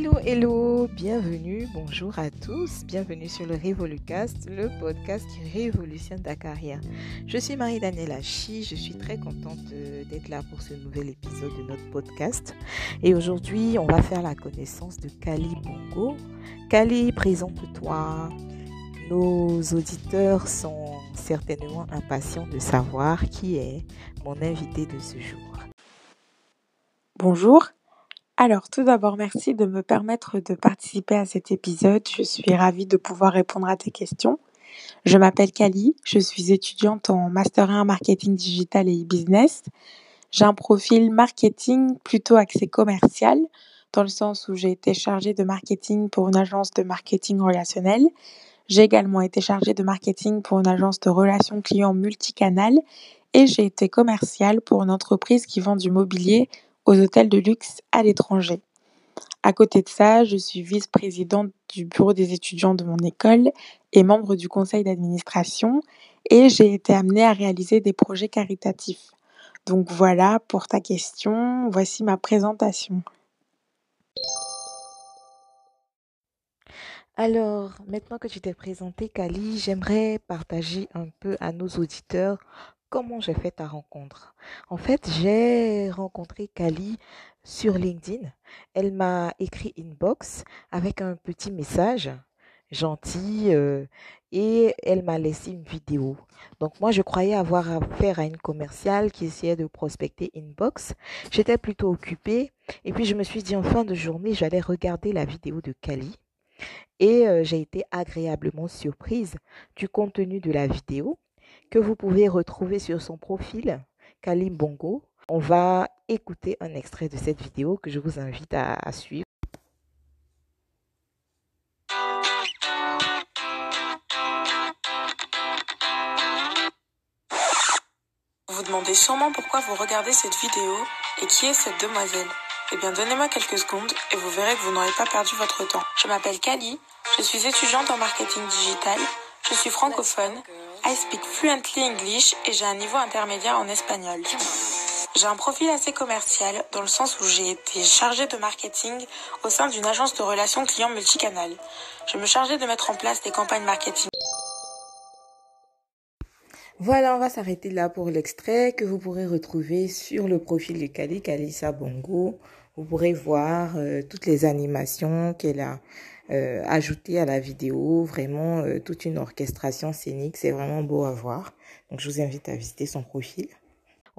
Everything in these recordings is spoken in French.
Hello, hello, bienvenue, bonjour à tous, bienvenue sur le Révolucast, le podcast qui révolutionne ta carrière. Je suis Marie-Danielle Hachi, je suis très contente d'être là pour ce nouvel épisode de notre podcast. Et aujourd'hui, on va faire la connaissance de Kali Bongo. Kali, présente-toi. Nos auditeurs sont certainement impatients de savoir qui est mon invité de ce jour. Bonjour, alors, tout d'abord, merci de me permettre de participer à cet épisode. Je suis ravie de pouvoir répondre à tes questions. Je m'appelle Kali, je suis étudiante en Master 1 Marketing Digital et e-business. J'ai un profil marketing plutôt axé commercial, dans le sens où j'ai été chargée de marketing pour une agence de marketing relationnel. J'ai également été chargée de marketing pour une agence de relations clients multicanal et j'ai été commerciale pour une entreprise qui vend du mobilier aux hôtels de luxe à l'étranger. À côté de ça, je suis vice-présidente du bureau des étudiants de mon école et membre du conseil d'administration et j'ai été amenée à réaliser des projets caritatifs. Donc voilà pour ta question, voici ma présentation. Alors, maintenant que tu t'es présenté, Kali, j'aimerais partager un peu à nos auditeurs comment j'ai fait ta rencontre. En fait, j'ai rencontré Kali sur LinkedIn. Elle m'a écrit inbox avec un petit message gentil euh, et elle m'a laissé une vidéo. Donc moi, je croyais avoir affaire à une commerciale qui essayait de prospecter inbox. J'étais plutôt occupée et puis je me suis dit en fin de journée, j'allais regarder la vidéo de Kali. Et euh, j'ai été agréablement surprise du contenu de la vidéo que vous pouvez retrouver sur son profil, Kalim Bongo. On va écouter un extrait de cette vidéo que je vous invite à, suivre. Vous vous demandez sûrement pourquoi vous regardez cette vidéo et qui est cette demoiselle. Eh bien, donnez-moi quelques secondes et vous verrez que vous n'aurez pas perdu votre temps. Je m'appelle Kali, je suis étudiante en marketing digital, je suis francophone I speak fluently English et j'ai un niveau intermédiaire en espagnol. J'ai un profil assez commercial dans le sens où j'ai été chargée de marketing au sein d'une agence de relations clients multicanal. Je me chargeais de mettre en place des campagnes marketing. Voilà, on va s'arrêter là pour l'extrait que vous pourrez retrouver sur le profil de Kali, Kalisa Bongo. Vous pourrez voir euh, toutes les animations qu'elle a euh, ajouté à la vidéo, vraiment euh, toute une orchestration scénique, c'est vraiment beau à voir. Donc je vous invite à visiter son profil.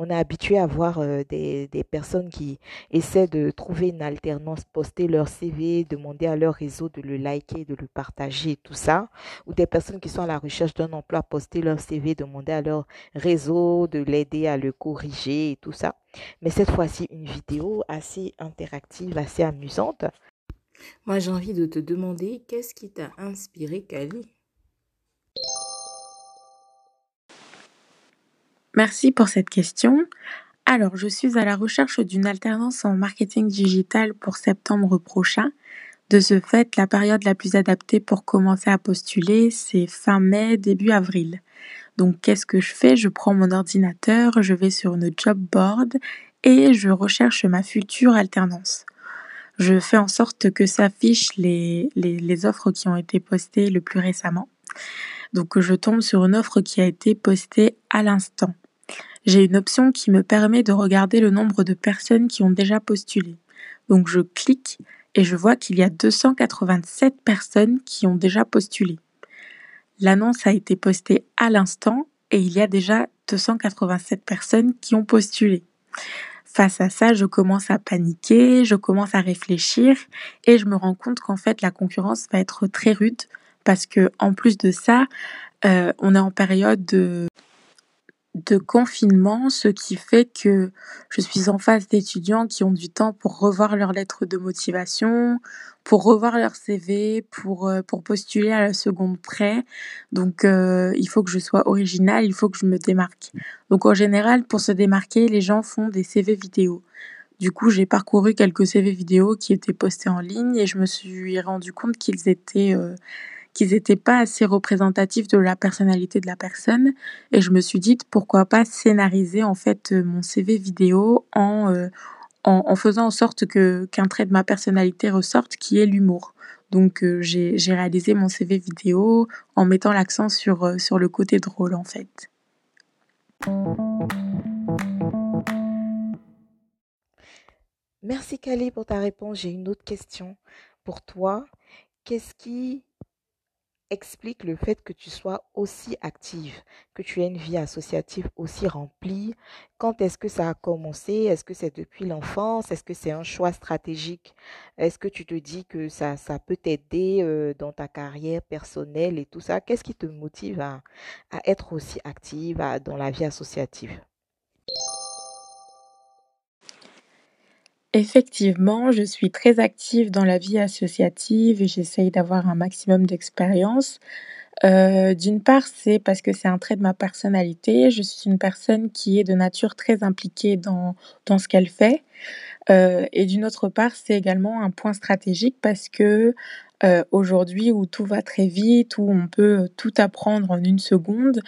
On est habitué à voir euh, des, des, personnes qui essaient de trouver une alternance, poster leur CV, demander à leur réseau de le liker, de le partager, tout ça. Ou des personnes qui sont à la recherche d'un emploi, poster leur CV, demander à leur réseau de l'aider à le corriger et tout ça. Mais cette fois-ci, une vidéo assez interactive, assez amusante. Moi, j'ai envie de te demander qu'est-ce qui t'a inspiré, Kali? Merci pour cette question. Alors, je suis à la recherche d'une alternance en marketing digital pour septembre prochain. De ce fait, la période la plus adaptée pour commencer à postuler, c'est fin mai, début avril. Donc, qu'est-ce que je fais? Je prends mon ordinateur, je vais sur une job board et je recherche ma future alternance je fais en sorte que s'affichent les, les, les, offres qui ont été postées le plus récemment. Donc je tombe sur une offre qui a été postée à l'instant. J'ai une option qui me permet de regarder le nombre de personnes qui ont déjà postulé. Donc je clique et je vois qu'il y a 287 personnes qui ont déjà postulé. L'annonce a été postée à l'instant et il y a déjà 287 personnes qui ont postulé. Face à ça, je commence à paniquer, je commence à réfléchir et je me rends compte qu'en fait la concurrence va être très rude parce que en plus de ça, euh, on est en période de de confinement, ce qui fait que je suis en face d'étudiants qui ont du temps pour revoir leurs lettres de motivation, pour revoir leur CV, pour, euh, pour postuler à la seconde près. Donc, euh, il faut que je sois originale, il faut que je me démarque. Donc, en général, pour se démarquer, les gens font des CV vidéo. Du coup, j'ai parcouru quelques CV vidéo qui étaient postés en ligne et je me suis rendu compte qu'ils étaient... Euh, qu'ils n'étaient pas assez représentatifs de la personnalité de la personne et je me suis dit pourquoi pas scénariser en fait euh, mon CV vidéo en euh, en, faisant en sorte qu'un trait de ma personnalité ressorte, qui est l'humour. Donc j'ai réalisé mon CV vidéo en mettant l'accent sur, sur le côté drôle en fait. Merci Kali pour ta réponse. J'ai une autre question pour toi. Qu'est-ce qui explique le fait que tu sois aussi active, que tu aies une vie associative aussi remplie. Quand est-ce que ça a commencé? Est-ce que c'est depuis l'enfance? Est-ce que c'est un choix stratégique? Est-ce que tu te dis que ça, ça peut t'aider euh, dans ta carrière personnelle et tout ça? Qu'est-ce qui te motive à, être aussi active dans la vie associative? Effectivement, je suis très active dans la vie associative et j'essaye d'avoir un maximum d'expérience. Euh, d'une part, c'est parce que c'est un trait de ma personnalité. Je suis une personne qui est de nature très impliquée dans, dans ce qu'elle fait. Euh, et d'une autre part, c'est également un point stratégique parce que euh, aujourd'hui où tout va très vite, où on peut tout apprendre en une seconde,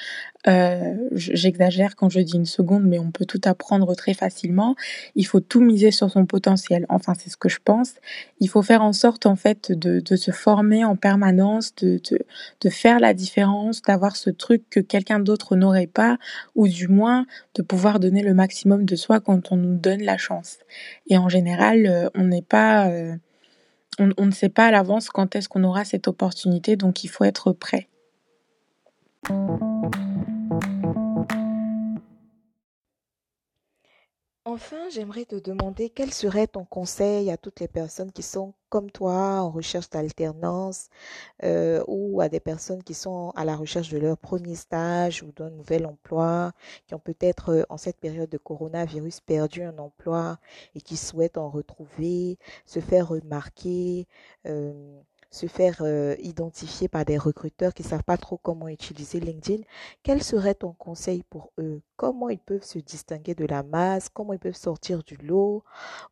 euh, j'exagère quand je dis une seconde, mais on peut tout apprendre très facilement. Il faut tout miser sur son potentiel. Enfin, c'est ce que je pense. Il faut faire en sorte, en fait, de, de se former en permanence, de, de, de faire la différence, d'avoir ce truc que quelqu'un d'autre n'aurait pas, ou du moins de pouvoir donner le maximum de soi quand on nous donne la chance. Et en général, euh, on n'est pas on, ne sait pas à l'avance quand est-ce qu'on aura cette opportunité, donc il faut être prêt. Enfin, j'aimerais te demander quel serait ton conseil à toutes les personnes qui sont comme toi en recherche d'alternance euh, ou à des personnes qui sont à la recherche de leur premier stage ou d'un nouvel emploi, qui ont peut-être euh, en cette période de coronavirus perdu un emploi et qui souhaitent en retrouver, se faire remarquer. Euh, se faire euh, identifier par des recruteurs qui ne savent pas trop comment utiliser LinkedIn, quel serait ton conseil pour eux? Comment ils peuvent se distinguer de la masse? Comment ils peuvent sortir du lot?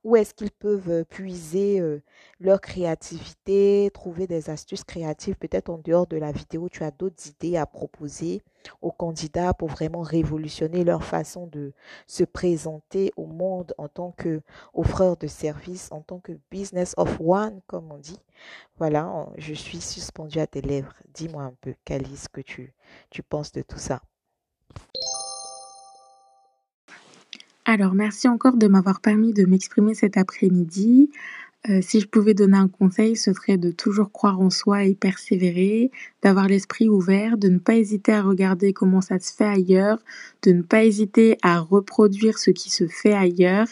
Où est-ce qu'ils peuvent euh, puiser euh, leur créativité, trouver des astuces créatives Peut-être en dehors de la vidéo, tu as d'autres idées à proposer aux candidats pour vraiment révolutionner leur façon de se présenter au monde en tant que offreur de services, en tant que business of one, comme on dit? Voilà, je suis suspendue à tes lèvres. Dis-moi un peu, Calice, ce que tu, tu penses de tout ça? Alors, merci encore de m'avoir permis de m'exprimer cet après-midi. Euh, si je pouvais donner un conseil, ce serait de toujours croire en soi et persévérer, d'avoir l'esprit ouvert, de ne pas hésiter à regarder comment ça se fait ailleurs, de ne pas hésiter à reproduire ce qui se fait ailleurs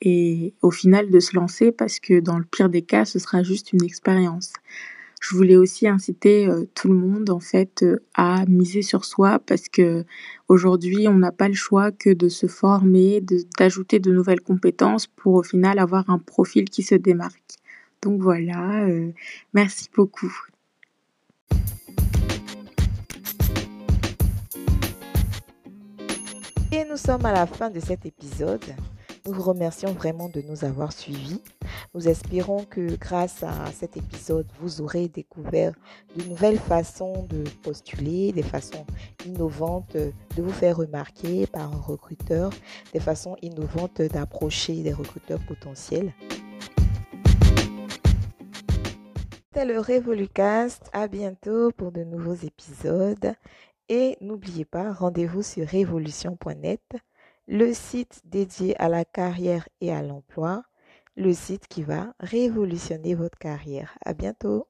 et au final de se lancer parce que dans le pire des cas, ce sera juste une expérience. Je voulais aussi inciter euh, tout le monde en fait euh, à miser sur soi parce que aujourd'hui on n'a pas le choix que de se former, d'ajouter de, nouvelles compétences pour au final avoir un profil qui se démarque. Donc voilà, euh, merci beaucoup. Et nous sommes à la fin de cet épisode. Nous vous remercions vraiment de nous avoir suivis. Nous espérons que grâce à cet épisode, vous aurez découvert de nouvelles façons de postuler, des façons innovantes de vous faire remarquer par un recruteur, des façons innovantes d'approcher des recruteurs potentiels. C'était le Revolucast. À bientôt pour de nouveaux épisodes. Et n'oubliez pas, rendez-vous sur révolution.net le site dédié à la carrière et à l'emploi, le site qui va révolutionner votre carrière. À bientôt!